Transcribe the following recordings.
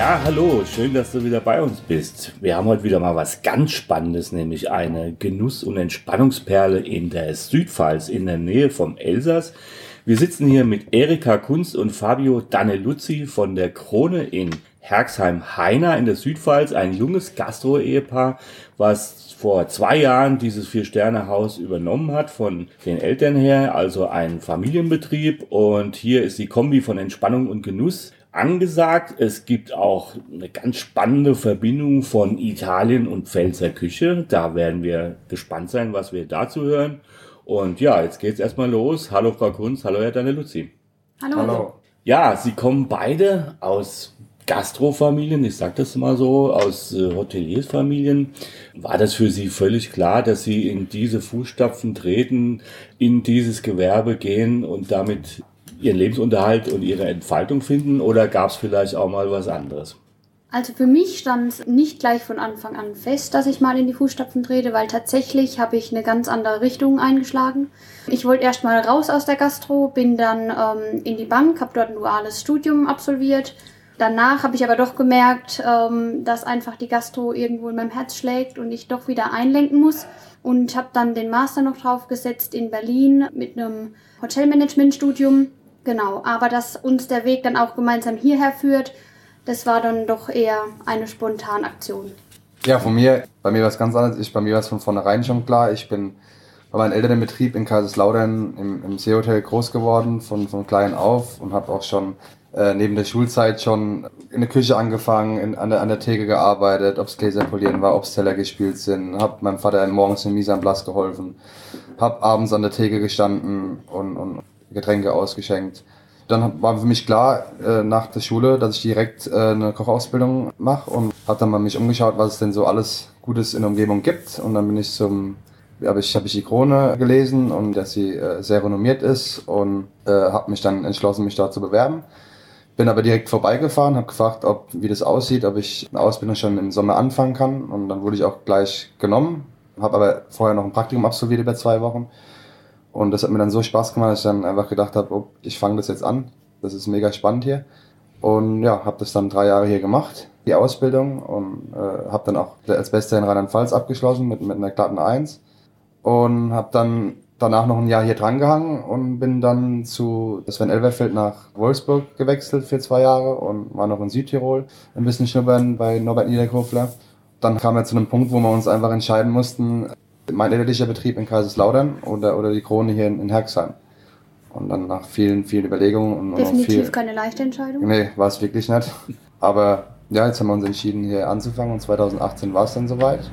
Ja, hallo, schön, dass du wieder bei uns bist. Wir haben heute wieder mal was ganz Spannendes, nämlich eine Genuss- und Entspannungsperle in der Südpfalz in der Nähe vom Elsass. Wir sitzen hier mit Erika Kunz und Fabio Daneluzzi von der Krone in Herxheim-Heiner in der Südpfalz, ein junges Gastro-Ehepaar, was vor zwei Jahren dieses Vier-Sterne-Haus übernommen hat von den Eltern her, also ein Familienbetrieb. Und hier ist die Kombi von Entspannung und Genuss angesagt. Es gibt auch eine ganz spannende Verbindung von Italien und Pfälzer Küche. Da werden wir gespannt sein, was wir dazu hören. Und ja, jetzt geht's erstmal los. Hallo Frau Kunz, hallo Herr Daneluzzi. Hallo. Hallo. Ja, Sie kommen beide aus Gastrofamilien, ich sag das mal so, aus äh, Hoteliersfamilien. War das für Sie völlig klar, dass Sie in diese Fußstapfen treten, in dieses Gewerbe gehen und damit Ihren Lebensunterhalt und Ihre Entfaltung finden? Oder gab es vielleicht auch mal was anderes? Also für mich stand nicht gleich von Anfang an fest, dass ich mal in die Fußstapfen trete, weil tatsächlich habe ich eine ganz andere Richtung eingeschlagen. Ich wollte erst mal raus aus der Gastro, bin dann ähm, in die Bank, habe dort ein duales Studium absolviert. Danach habe ich aber doch gemerkt, ähm, dass einfach die Gastro irgendwo in meinem Herz schlägt und ich doch wieder einlenken muss. Und habe dann den Master noch draufgesetzt in Berlin mit einem Hotelmanagement-Studium. Genau, aber dass uns der Weg dann auch gemeinsam hierher führt, das war dann doch eher eine spontane Aktion. Ja, von mir, bei mir war es ganz anders. Ich, bei mir war es von vornherein schon klar. Ich bin bei meinen Eltern im Betrieb in Kaiserslautern im, im Seehotel groß geworden, von, von klein auf und habe auch schon äh, neben der Schulzeit schon in der Küche angefangen, in, an, der, an der Theke gearbeitet, ob's Gläser polieren war, ob's Teller gespielt sind, hab meinem Vater morgens in Mise en Place geholfen, hab abends an der Theke gestanden und, und Getränke ausgeschenkt dann war für mich klar äh, nach der Schule, dass ich direkt äh, eine Kochausbildung mache und habe dann mal mich umgeschaut, was es denn so alles Gutes in der Umgebung gibt. Und dann bin ich zum, habe ich, hab ich die Krone gelesen und dass sie äh, sehr renommiert ist und äh, habe mich dann entschlossen, mich dort zu bewerben. Bin aber direkt vorbeigefahren, habe gefragt, ob wie das aussieht, ob ich eine Ausbildung schon im Sommer anfangen kann. Und dann wurde ich auch gleich genommen, habe aber vorher noch ein Praktikum absolviert über zwei Wochen und das hat mir dann so Spaß gemacht, dass ich dann einfach gedacht habe, oh, ich fange das jetzt an. Das ist mega spannend hier. Und ja, habe das dann drei Jahre hier gemacht, die Ausbildung. Und äh, habe dann auch als Bester in Rheinland-Pfalz abgeschlossen mit, mit einer glatten Eins. Und habe dann danach noch ein Jahr hier drangehangen und bin dann zu Sven Elverfeld nach Wolfsburg gewechselt für zwei Jahre und war noch in Südtirol ein bisschen schnuppern bei Norbert Niederkofler. Dann kam er zu einem Punkt, wo wir uns einfach entscheiden mussten, mein elterlicher Betrieb in Kaiserslautern oder, oder die Krone hier in, in Herxheim. Und dann nach vielen, vielen Überlegungen und Definitiv viel, keine leichte Entscheidung. Nee, war es wirklich nicht. Aber ja, jetzt haben wir uns entschieden, hier anzufangen und 2018 war es dann soweit.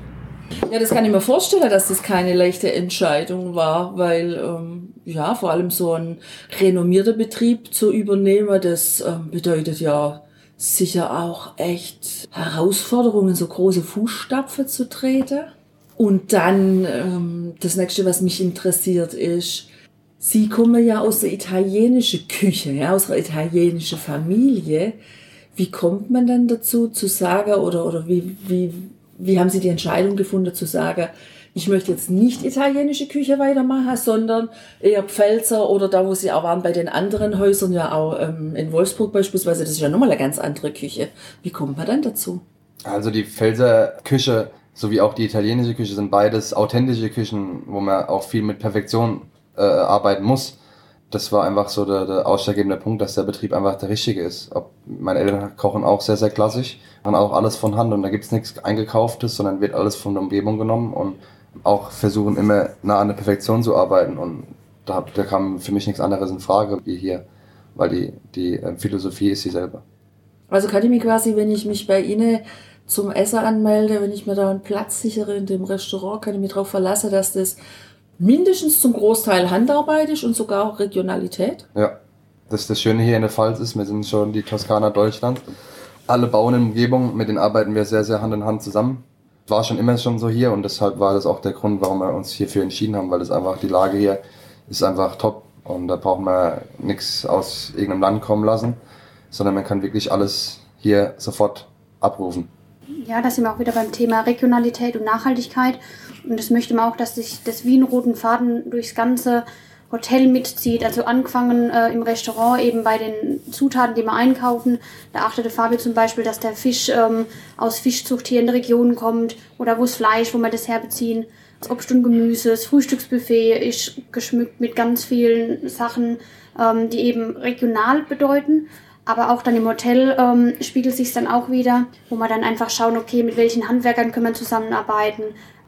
Ja, das kann ich mir vorstellen, dass das keine leichte Entscheidung war, weil ähm, ja, vor allem so ein renommierter Betrieb zu übernehmen, das ähm, bedeutet ja sicher auch echt Herausforderungen, so große Fußstapfen zu treten. Und dann ähm, das nächste, was mich interessiert, ist, Sie kommen ja aus der italienischen Küche, ja, aus einer italienischen Familie. Wie kommt man dann dazu zu sagen, oder, oder wie, wie, wie haben Sie die Entscheidung gefunden zu sagen, ich möchte jetzt nicht italienische Küche weitermachen, sondern eher Pfälzer oder da, wo Sie auch waren bei den anderen Häusern, ja auch ähm, in Wolfsburg beispielsweise, das ist ja nochmal eine ganz andere Küche. Wie kommt man dann dazu? Also die Pfälzer Küche sowie auch die italienische Küche sind beides authentische Küchen, wo man auch viel mit Perfektion äh, arbeiten muss. Das war einfach so der, der ausschlaggebende Punkt, dass der Betrieb einfach der richtige ist. Ob, meine Eltern kochen auch sehr, sehr klassisch, machen auch alles von Hand und da gibt's nichts Eingekauftes, sondern wird alles von der Umgebung genommen und auch versuchen immer nah an der Perfektion zu arbeiten. Und da, da kam für mich nichts anderes in Frage wie hier, weil die, die äh, Philosophie ist dieselbe. Also kann ich mich quasi, wenn ich mich bei Ihnen zum Essen anmelde, wenn ich mir da einen Platz sichere in dem Restaurant, kann ich mich darauf verlassen, dass das mindestens zum Großteil Handarbeit ist und sogar auch Regionalität. Ja, das ist das Schöne hier in der Pfalz ist, wir sind schon die Toskana Deutschland. Alle Bauern in der Umgebung, mit denen arbeiten wir sehr, sehr Hand in Hand zusammen. war schon immer schon so hier und deshalb war das auch der Grund, warum wir uns hierfür entschieden haben, weil das einfach die Lage hier ist einfach top und da braucht man nichts aus irgendeinem Land kommen lassen, sondern man kann wirklich alles hier sofort abrufen. Ja, da sind wir auch wieder beim Thema Regionalität und Nachhaltigkeit. Und das möchte man auch, dass sich das wie ein roten Faden durchs ganze Hotel mitzieht. Also angefangen äh, im Restaurant eben bei den Zutaten, die wir einkaufen. Da achtete Fabi zum Beispiel, dass der Fisch ähm, aus Fischzucht hier in der Region kommt oder wo das Fleisch, wo wir das herbeziehen. Das Obst und Gemüse, das Frühstücksbuffet ist geschmückt mit ganz vielen Sachen, ähm, die eben regional bedeuten. Aber auch dann im Hotel ähm, spiegelt sich dann auch wieder, wo man dann einfach schauen, okay, mit welchen Handwerkern können wir zusammenarbeiten,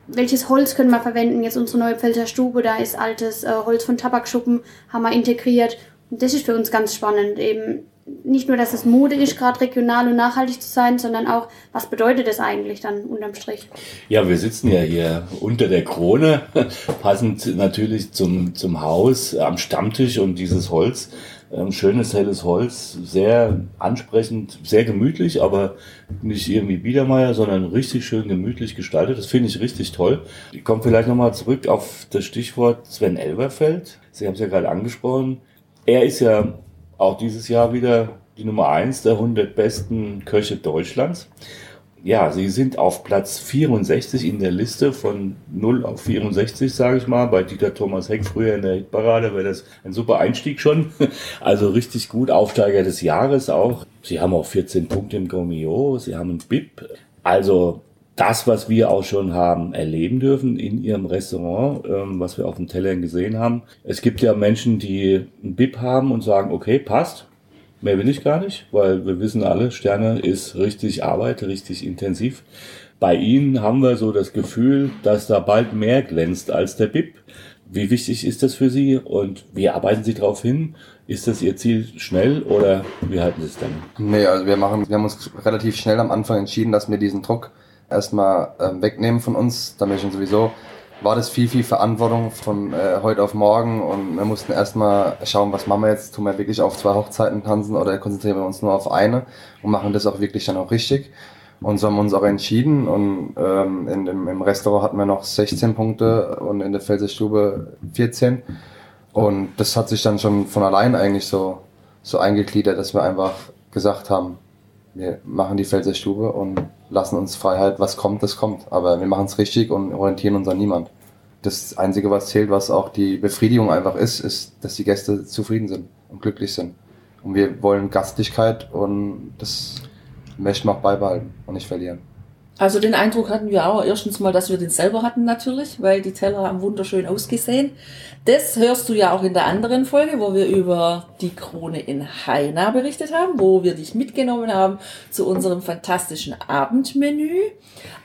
welches Holz können wir verwenden. Jetzt unsere neue Pfälzer Stube, da ist altes äh, Holz von Tabakschuppen, haben wir integriert. Und das ist für uns ganz spannend, eben nicht nur, dass es Mode ist, gerade regional und nachhaltig zu sein, sondern auch, was bedeutet das eigentlich dann unterm Strich? Ja, wir sitzen ja hier unter der Krone, passend natürlich zum, zum Haus, am Stammtisch und dieses Holz ähm, schönes, helles Holz, sehr ansprechend, sehr gemütlich, aber nicht irgendwie Biedermeier, sondern richtig schön gemütlich gestaltet. Das finde ich richtig toll. Ich komme vielleicht nochmal zurück auf das Stichwort Sven Elberfeld. Sie haben es ja gerade angesprochen. Er ist ja auch dieses Jahr wieder die Nummer eins der 100 besten Köche Deutschlands ja, sie sind auf Platz 64 in der Liste von 0 auf 64, sage ich mal. Bei Dieter Thomas Heck früher in der Hitparade wäre das ein super Einstieg schon. Also richtig gut, Aufsteiger des Jahres auch. Sie haben auch 14 Punkte im Gomio, sie haben ein BIP. Also das, was wir auch schon haben erleben dürfen in ihrem Restaurant, ähm, was wir auf den Tellern gesehen haben. Es gibt ja Menschen, die ein BIP haben und sagen, okay, passt, Mehr will ich gar nicht, weil wir wissen alle, Sterne ist richtig Arbeit, richtig intensiv. Bei Ihnen haben wir so das Gefühl, dass da bald mehr glänzt als der BIP. Wie wichtig ist das für Sie und wie arbeiten Sie darauf hin? Ist das Ihr Ziel schnell oder wie halten Sie es dann? Nee, also wir machen, wir haben uns relativ schnell am Anfang entschieden, dass wir diesen Druck erstmal ähm, wegnehmen von uns, da wir schon sowieso war das viel, viel Verantwortung von äh, heute auf morgen und wir mussten erstmal schauen, was machen wir jetzt, tun wir wirklich auf zwei Hochzeiten tanzen oder konzentrieren wir uns nur auf eine und machen das auch wirklich dann auch richtig. Und so haben wir uns auch entschieden und ähm, in dem, im Restaurant hatten wir noch 16 Punkte und in der Felserstube 14. Und das hat sich dann schon von allein eigentlich so, so eingegliedert, dass wir einfach gesagt haben, wir machen die Felserstube und lassen uns Freiheit, was kommt, das kommt. Aber wir machen es richtig und orientieren uns an niemand. Das Einzige, was zählt, was auch die Befriedigung einfach ist, ist, dass die Gäste zufrieden sind und glücklich sind. Und wir wollen Gastlichkeit und das möchten wir auch beibehalten und nicht verlieren. Also den Eindruck hatten wir auch erstens mal, dass wir den selber hatten natürlich, weil die Teller haben wunderschön ausgesehen. Das hörst du ja auch in der anderen Folge, wo wir über die Krone in Haina berichtet haben, wo wir dich mitgenommen haben zu unserem fantastischen Abendmenü.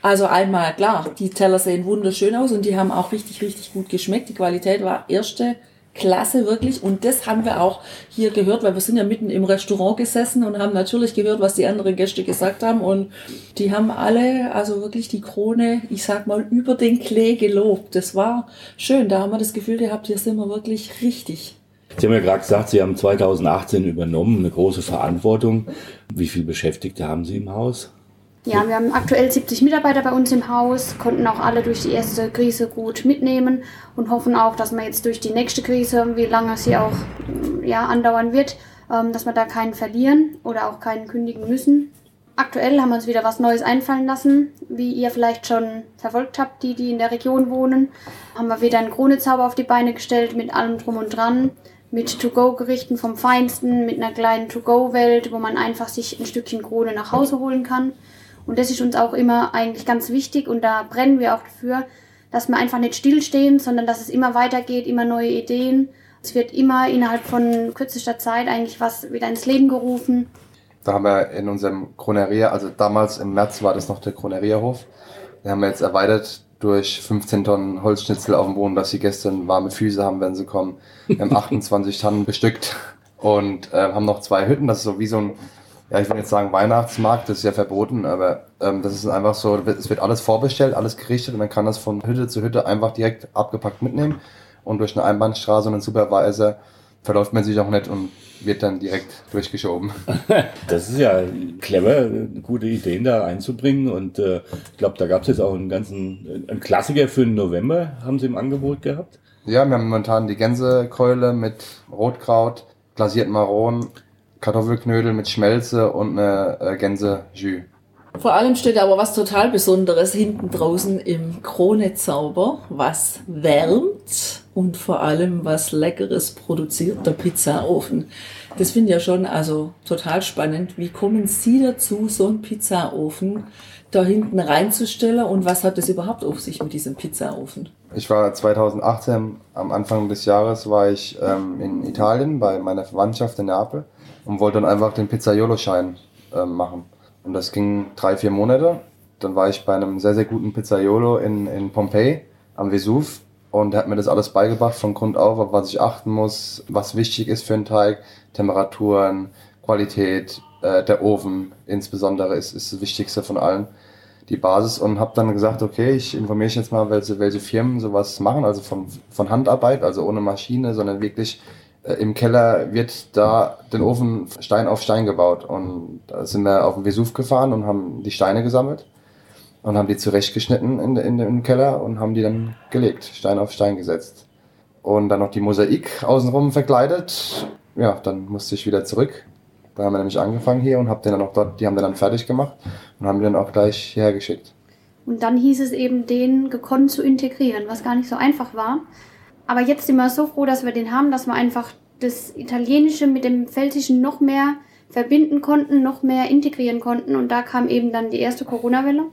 Also einmal klar, die Teller sehen wunderschön aus und die haben auch richtig, richtig gut geschmeckt. Die Qualität war erste klasse, wirklich. Und das haben wir auch hier gehört, weil wir sind ja mitten im Restaurant gesessen und haben natürlich gehört, was die anderen Gäste gesagt haben. Und die haben alle, also wirklich die Krone, ich sag mal, über den Klee gelobt. Das war schön. Da haben wir das Gefühl gehabt, hier sind wir wirklich richtig. Sie haben ja gerade gesagt, Sie haben 2018 übernommen, eine große Verantwortung. Wie viele Beschäftigte haben Sie im Haus? Ja, wir haben aktuell 70 Mitarbeiter bei uns im Haus, konnten auch alle durch die erste Krise gut mitnehmen und hoffen auch, dass wir jetzt durch die nächste Krise, wie lange sie auch ja, andauern wird, ähm, dass wir da keinen verlieren oder auch keinen kündigen müssen. Aktuell haben wir uns wieder was Neues einfallen lassen, wie ihr vielleicht schon verfolgt habt, die, die in der Region wohnen. Haben wir wieder einen Kronezauber auf die Beine gestellt mit allem drum und dran mit To-Go-Gerichten vom Feinsten, mit einer kleinen To-Go-Welt, wo man einfach sich ein Stückchen Krone nach Hause holen kann. Und das ist uns auch immer eigentlich ganz wichtig und da brennen wir auch dafür, dass wir einfach nicht stillstehen, sondern dass es immer weitergeht, immer neue Ideen. Es wird immer innerhalb von kürzester Zeit eigentlich was wieder ins Leben gerufen. Da haben wir in unserem Kroneria, also damals im März war das noch der Kronerierhof, den haben wir jetzt erweitert durch 15 Tonnen Holzschnitzel auf dem Boden, dass die Gäste warme Füße haben, wenn sie kommen. Wir haben 28 Tonnen bestückt und äh, haben noch zwei Hütten. Das ist so wie so ein ja, ich will jetzt sagen Weihnachtsmarkt, das ist ja verboten, aber ähm, das ist einfach so, es wird alles vorbestellt, alles gerichtet und man kann das von Hütte zu Hütte einfach direkt abgepackt mitnehmen und durch eine Einbahnstraße und einen Supervisor verläuft man sich auch nicht und wird dann direkt durchgeschoben. Das ist ja clever, gute Ideen da einzubringen. Und äh, ich glaube, da gab es jetzt auch einen ganzen einen Klassiker für den November, haben sie im Angebot gehabt. Ja, wir haben momentan die Gänsekeule mit Rotkraut, glasierten Maronen, Kartoffelknödel mit Schmelze und eine äh, Gänsejus. Vor allem steht aber was total Besonderes hinten draußen im Krone-Zauber, was wärmt und vor allem was Leckeres produziert, der Pizzaofen. Das finde ich ja schon also total spannend. Wie kommen Sie dazu, so einen Pizzaofen da hinten reinzustellen und was hat es überhaupt auf sich mit diesem Pizzaofen? Ich war 2018, am Anfang des Jahres, war ich ähm, in Italien bei meiner Verwandtschaft in Neapel und wollte dann einfach den Pizzaiolo-Schein ähm, machen. Und das ging drei, vier Monate. Dann war ich bei einem sehr, sehr guten Pizzaiolo in, in Pompeji am Vesuv und er hat mir das alles beigebracht. Von Grund auf, auf was ich achten muss, was wichtig ist für einen Teig, Temperaturen, Qualität, äh, der Ofen insbesondere ist, ist das Wichtigste von allen, die Basis. Und habe dann gesagt, okay, ich informiere mich jetzt mal, welche, welche Firmen sowas machen, also von, von Handarbeit, also ohne Maschine, sondern wirklich äh, im Keller wird da den Ofen Stein auf Stein gebaut. Und da sind wir auf den Vesuv gefahren und haben die Steine gesammelt und haben die zurechtgeschnitten in, in, im Keller und haben die dann gelegt, Stein auf Stein gesetzt. Und dann noch die Mosaik außenrum verkleidet. Ja, dann musste ich wieder zurück. Da haben wir nämlich angefangen hier und hab den dann auch dort, die haben den dann fertig gemacht und haben den dann auch gleich hierher geschickt. Und dann hieß es eben, den gekonnt zu integrieren, was gar nicht so einfach war. Aber jetzt sind wir so froh, dass wir den haben, dass wir einfach das Italienische mit dem Pfälzischen noch mehr verbinden konnten, noch mehr integrieren konnten. Und da kam eben dann die erste Corona-Welle.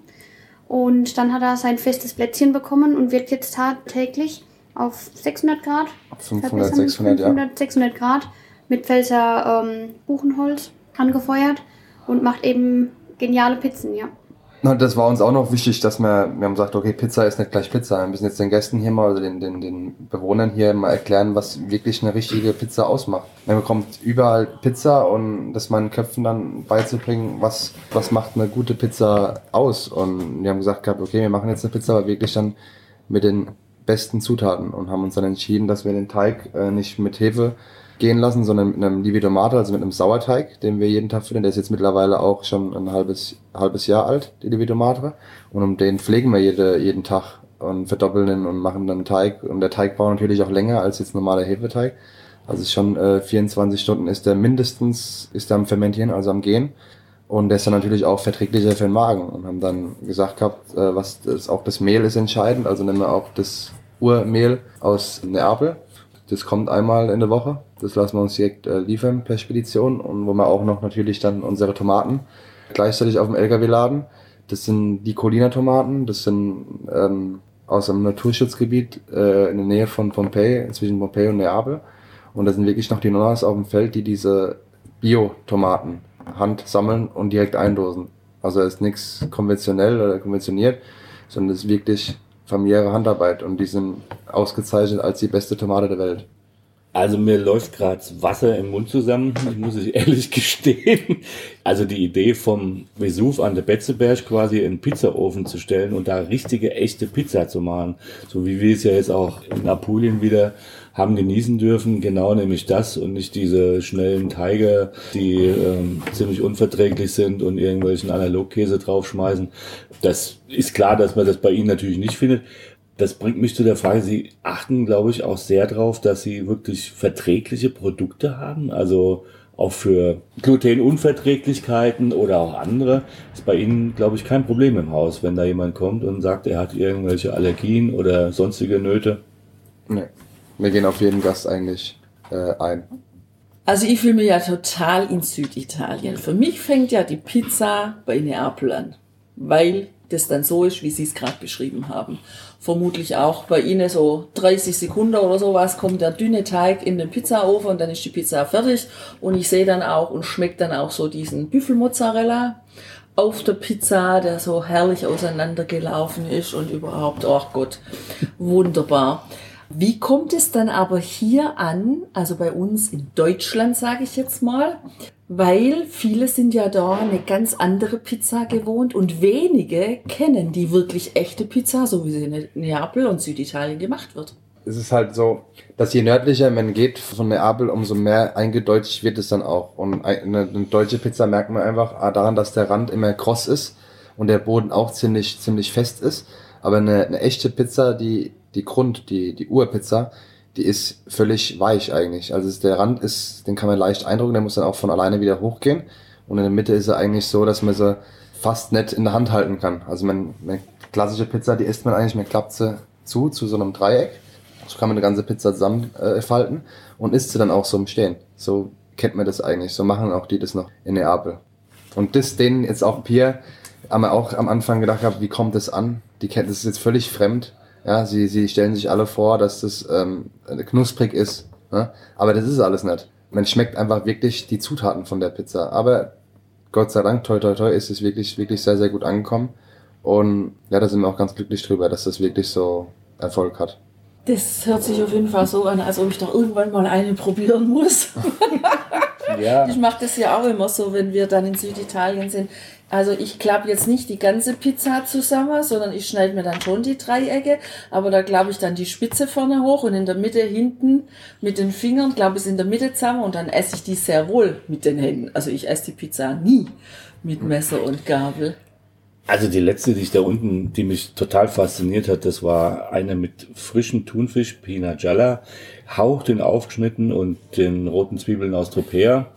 Und dann hat er sein festes Plätzchen bekommen und wird jetzt tagtäglich auf 600 Grad, 500, 600, 500, ja. 600 Grad mit Pfälzer ähm, Buchenholz angefeuert und macht eben geniale Pizzen, ja. Das war uns auch noch wichtig, dass wir, wir haben gesagt, okay, Pizza ist nicht gleich Pizza. Wir müssen jetzt den Gästen hier mal, also den, den, den Bewohnern hier mal erklären, was wirklich eine richtige Pizza ausmacht. Man bekommt überall Pizza und das meinen Köpfen dann beizubringen, was, was macht eine gute Pizza aus. Und wir haben gesagt okay, wir machen jetzt eine Pizza, aber wirklich dann mit den besten Zutaten und haben uns dann entschieden, dass wir den Teig äh, nicht mit Hefe gehen lassen, sondern mit einem Lividomate, also mit einem Sauerteig, den wir jeden Tag füttern. Der ist jetzt mittlerweile auch schon ein halbes, halbes Jahr alt, die Lividomate. Und um den pflegen wir jede, jeden Tag und verdoppeln ihn und machen dann Teig. Und der Teig braucht natürlich auch länger als jetzt normaler Hefeteig. Also schon äh, 24 Stunden ist der mindestens, ist der am Fermentieren, also am Gehen. Und der ist dann natürlich auch verträglicher für den Magen. Und haben dann gesagt gehabt, äh, was das, auch das Mehl ist entscheidend. Also nehmen wir auch das Urmehl aus Neapel. Das kommt einmal in der Woche. Das lassen wir uns direkt äh, liefern per Spedition und wo wir auch noch natürlich dann unsere Tomaten gleichzeitig auf dem LKW laden. Das sind die Colina Tomaten. Das sind ähm, aus einem Naturschutzgebiet äh, in der Nähe von Pompeji, zwischen Pompeji und Neapel. Und da sind wirklich noch die Nonnas auf dem Feld, die diese Bio-Tomaten Hand sammeln und direkt eindosen. Also ist nichts konventionell oder konventioniert, sondern es ist wirklich familiäre Handarbeit und die sind ausgezeichnet als die beste Tomate der Welt. Also mir läuft gerade Wasser im Mund zusammen, ich muss es ehrlich gestehen. Also die Idee vom Vesuv an der Betzeberg quasi in Pizzaofen zu stellen und da richtige, echte Pizza zu machen, so wie wir es ja jetzt auch in Apulien wieder haben genießen dürfen, genau nämlich das und nicht diese schnellen Teige, die ähm, ziemlich unverträglich sind und irgendwelchen Analogkäse draufschmeißen. Das ist klar, dass man das bei Ihnen natürlich nicht findet. Das bringt mich zu der Frage, Sie achten, glaube ich, auch sehr darauf, dass Sie wirklich verträgliche Produkte haben. Also auch für Glutenunverträglichkeiten oder auch andere ist bei Ihnen, glaube ich, kein Problem im Haus, wenn da jemand kommt und sagt, er hat irgendwelche Allergien oder sonstige Nöte. Nee, wir gehen auf jeden Gast eigentlich äh, ein. Also ich fühle mich ja total in Süditalien. Für mich fängt ja die Pizza bei Neapel an, weil das dann so ist, wie Sie es gerade beschrieben haben. Vermutlich auch bei Ihnen so 30 Sekunden oder sowas kommt der dünne Teig in den Pizzaofen und dann ist die Pizza fertig. Und ich sehe dann auch und schmeckt dann auch so diesen Büffelmozzarella auf der Pizza, der so herrlich auseinandergelaufen ist und überhaupt, oh Gott, wunderbar. Wie kommt es dann aber hier an, also bei uns in Deutschland sage ich jetzt mal, weil viele sind ja da eine ganz andere Pizza gewohnt und wenige kennen die wirklich echte Pizza, so wie sie in Neapel und Süditalien gemacht wird. es ist halt so, dass je nördlicher man geht von Neapel, umso mehr eingedeutscht wird es dann auch. Und eine, eine deutsche Pizza merkt man einfach ah, daran, dass der Rand immer kross ist und der Boden auch ziemlich, ziemlich fest ist. Aber eine, eine echte Pizza, die, die Grund, die, die Urpizza, die ist völlig weich eigentlich. Also der Rand ist, den kann man leicht eindrücken, der muss dann auch von alleine wieder hochgehen. Und in der Mitte ist er eigentlich so, dass man sie fast nicht in der Hand halten kann. Also man, eine klassische Pizza, die isst man eigentlich, man klappt sie zu, zu so einem Dreieck. So kann man eine ganze Pizza zusammenfalten äh, und isst sie dann auch so im Stehen. So kennt man das eigentlich. So machen auch die das noch in Neapel. Und das denen jetzt auch Pierre, haben wir auch am Anfang gedacht gehabt, wie kommt das an? Die kennen das ist jetzt völlig fremd. Ja, sie, sie stellen sich alle vor, dass das ähm, knusprig ist. Ne? Aber das ist alles nicht. Man schmeckt einfach wirklich die Zutaten von der Pizza. Aber Gott sei Dank, toi toi toi, ist es wirklich, wirklich sehr, sehr gut angekommen. Und ja, da sind wir auch ganz glücklich drüber, dass das wirklich so Erfolg hat. Das hört sich auf jeden Fall so an, als ob ich doch irgendwann mal eine probieren muss. ja. Ich mache das ja auch immer so, wenn wir dann in Süditalien sind. Also ich klappe jetzt nicht die ganze Pizza zusammen, sondern ich schneide mir dann schon die Dreiecke, aber da klappe ich dann die Spitze vorne hoch und in der Mitte hinten mit den Fingern klappe ich es in der Mitte zusammen und dann esse ich die sehr wohl mit den Händen. Also ich esse die Pizza nie mit Messer und Gabel. Also die letzte, die ich da unten, die mich total fasziniert hat, das war eine mit frischem Thunfisch, Pina Gialla, Hauch den aufgeschnitten und den roten Zwiebeln aus Tropea.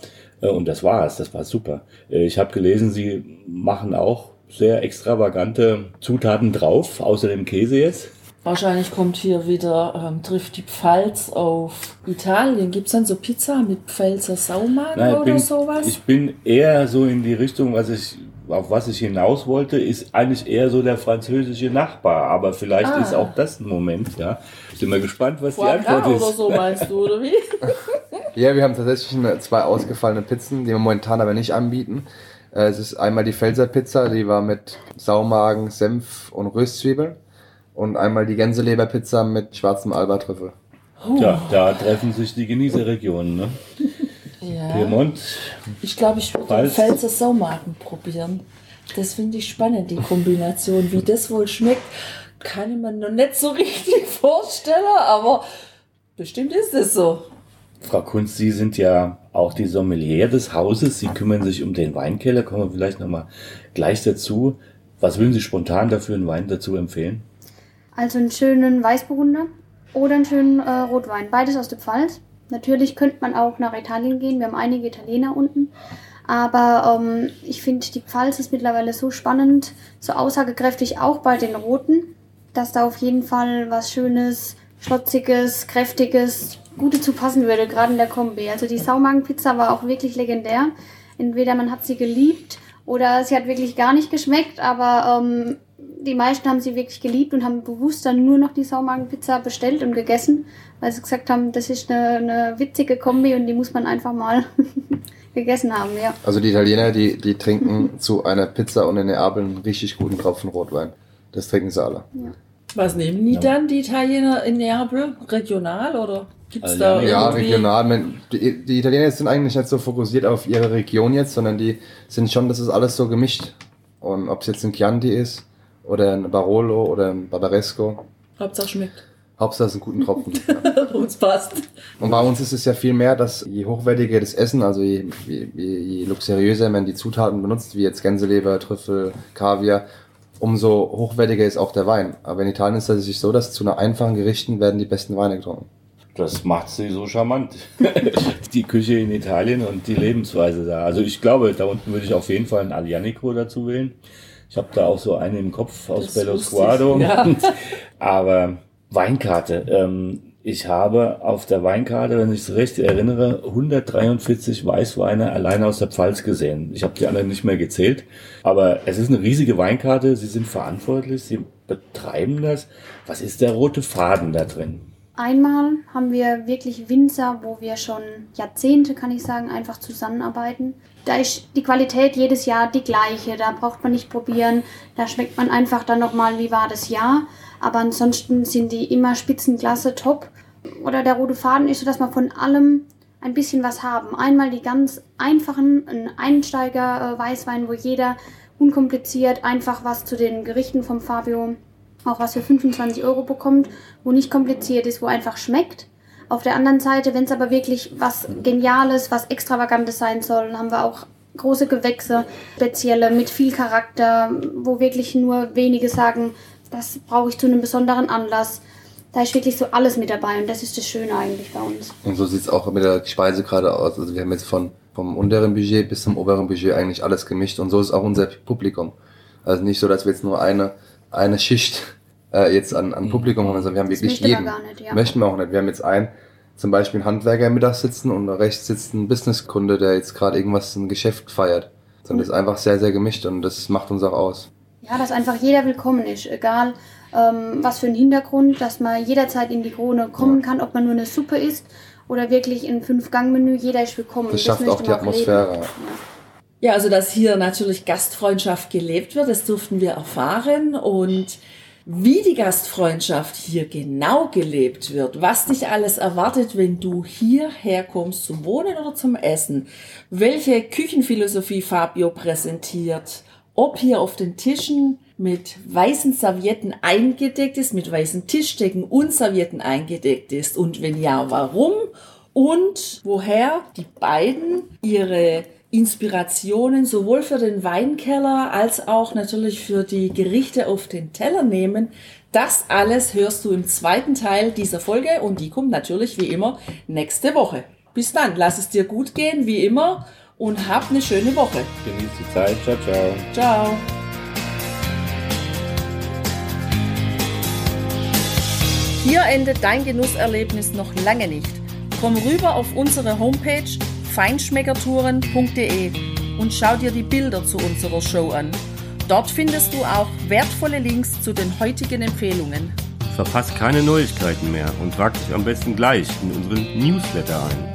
Äh, und das war's, das war super. Äh, ich habe gelesen, sie machen auch sehr extravagante Zutaten drauf, außer dem Käse jetzt. Wahrscheinlich kommt hier wieder, ähm, trifft die Pfalz auf Italien. Gibt's dann so Pizza mit Pfälzer Saumagen oder bin, sowas? Ich bin eher so in die Richtung, was ich auf was ich hinaus wollte, ist eigentlich eher so der französische Nachbar. Aber vielleicht ah. ist auch das ein Moment, ja. Ich bin mal gespannt, was Foie die Antwort ist. oder so meinst du, oder wie? ja, wir haben tatsächlich zwei ausgefallene Pizzen, die wir momentan aber nicht anbieten. Äh, es ist einmal die Pfälzer Pizza, die war mit Saumagen, Senf und Röstzwiebeln. Und einmal die Gänseleberpizza mit schwarzem Albatrüffel. Ja, da treffen sich die Genießerregionen, ne? Ja. Piemont. Ich glaube, ich würde den Pfälzer Saumagen probieren. Das finde ich spannend, die Kombination. Wie das wohl schmeckt, kann ich mir noch nicht so richtig vorstellen, aber bestimmt ist es so. Frau Kunz, Sie sind ja auch die Sommelier des Hauses. Sie kümmern sich um den Weinkeller. Kommen wir vielleicht nochmal gleich dazu. Was würden Sie spontan dafür einen Wein dazu empfehlen? Also einen schönen Weißburgunder oder einen schönen äh, Rotwein. Beides aus der Pfalz. Natürlich könnte man auch nach Italien gehen. Wir haben einige Italiener unten. Aber ähm, ich finde, die Pfalz ist mittlerweile so spannend, so aussagekräftig, auch bei den Roten, dass da auf jeden Fall was Schönes, Schlotziges, Kräftiges, Gute zu passen würde, gerade in der Kombi. Also die Saumagenpizza war auch wirklich legendär. Entweder man hat sie geliebt oder sie hat wirklich gar nicht geschmeckt, aber ähm, die meisten haben sie wirklich geliebt und haben bewusst dann nur noch die Saumagenpizza bestellt und gegessen, weil sie gesagt haben, das ist eine, eine witzige Kombi und die muss man einfach mal gegessen haben, ja. Also die Italiener, die, die trinken zu einer Pizza und in Neapel einen richtig guten Tropfen Rotwein. Das trinken sie alle. Ja. Was nehmen die dann, die Italiener in Neapel? Regional oder gibt's also, da Ja, regional. Die, die Italiener sind eigentlich nicht so fokussiert auf ihre Region jetzt, sondern die sind schon, das ist alles so gemischt. Und ob es jetzt ein Chianti ist, oder ein Barolo oder ein Barbaresco. Hauptsache schmeckt. Hauptsache es ist ein guten Tropfen. uns passt. Und bei uns ist es ja viel mehr, dass je hochwertiger das Essen, also je, je, je luxuriöser man die Zutaten benutzt, wie jetzt Gänseleber, Trüffel, Kaviar, umso hochwertiger ist auch der Wein. Aber in Italien ist es sich so, dass zu einer einfachen Gerichten werden die besten Weine getrunken. Das macht sie so charmant. die Küche in Italien und die Lebensweise da. Also ich glaube, da unten würde ich auf jeden Fall ein Alianico dazu wählen. Ich habe da auch so eine im Kopf aus Bello Squado. Ja. Aber Weinkarte. Ähm, ich habe auf der Weinkarte, wenn ich es recht erinnere, 143 Weißweine allein aus der Pfalz gesehen. Ich habe die anderen nicht mehr gezählt. Aber es ist eine riesige Weinkarte. Sie sind verantwortlich. Sie betreiben das. Was ist der rote Faden da drin? Einmal haben wir wirklich Winzer, wo wir schon Jahrzehnte, kann ich sagen, einfach zusammenarbeiten. Da ist die Qualität jedes Jahr die gleiche, da braucht man nicht probieren, da schmeckt man einfach dann nochmal, wie war das Jahr. Aber ansonsten sind die immer Spitzenklasse, top. Oder der rote Faden ist so, dass man von allem ein bisschen was haben. Einmal die ganz einfachen Einsteiger-Weißwein, wo jeder unkompliziert einfach was zu den Gerichten vom Fabio auch was für 25 Euro bekommt, wo nicht kompliziert ist, wo einfach schmeckt. Auf der anderen Seite, wenn es aber wirklich was Geniales, was Extravagantes sein soll, haben wir auch große Gewächse, spezielle mit viel Charakter, wo wirklich nur wenige sagen, das brauche ich zu einem besonderen Anlass. Da ist wirklich so alles mit dabei und das ist das Schöne eigentlich bei uns. Und so sieht es auch mit der Speise gerade aus. Also wir haben jetzt von, vom unteren Budget bis zum oberen Budget eigentlich alles gemischt und so ist auch unser Publikum. Also nicht so, dass wir jetzt nur eine, eine Schicht äh, jetzt an, an Publikum haben, sondern wir haben Das wirklich jeden. gar nicht, ja. Möchten wir auch nicht. Wir haben jetzt einen, zum Beispiel einen Handwerker mittags sitzen und rechts sitzt ein Businesskunde, der jetzt gerade irgendwas ein Geschäft feiert. Sondern das ist einfach sehr, sehr gemischt und das macht uns auch aus. Ja, dass einfach jeder willkommen ist, egal ähm, was für ein Hintergrund, dass man jederzeit in die Krone kommen kann, ob man nur eine Suppe isst oder wirklich ein Fünf-Gang-Menü, jeder ist willkommen. Das schafft auch die. Atmosphäre. Ja, also dass hier natürlich Gastfreundschaft gelebt wird, das durften wir erfahren und wie die Gastfreundschaft hier genau gelebt wird, was dich alles erwartet, wenn du hierher kommst zum Wohnen oder zum Essen, welche Küchenphilosophie Fabio präsentiert, ob hier auf den Tischen mit weißen Servietten eingedeckt ist, mit weißen Tischdecken und Servietten eingedeckt ist und wenn ja, warum und woher die beiden ihre Inspirationen sowohl für den Weinkeller als auch natürlich für die Gerichte auf den Teller nehmen. Das alles hörst du im zweiten Teil dieser Folge und die kommt natürlich wie immer nächste Woche. Bis dann, lass es dir gut gehen, wie immer und hab eine schöne Woche. Genießt die Zeit. Ciao, ciao. Ciao. Hier endet dein Genusserlebnis noch lange nicht. Komm rüber auf unsere Homepage feinschmeckertouren.de und schau dir die Bilder zu unserer Show an. Dort findest du auch wertvolle Links zu den heutigen Empfehlungen. Verpasst keine Neuigkeiten mehr und trag dich am besten gleich in unseren Newsletter ein.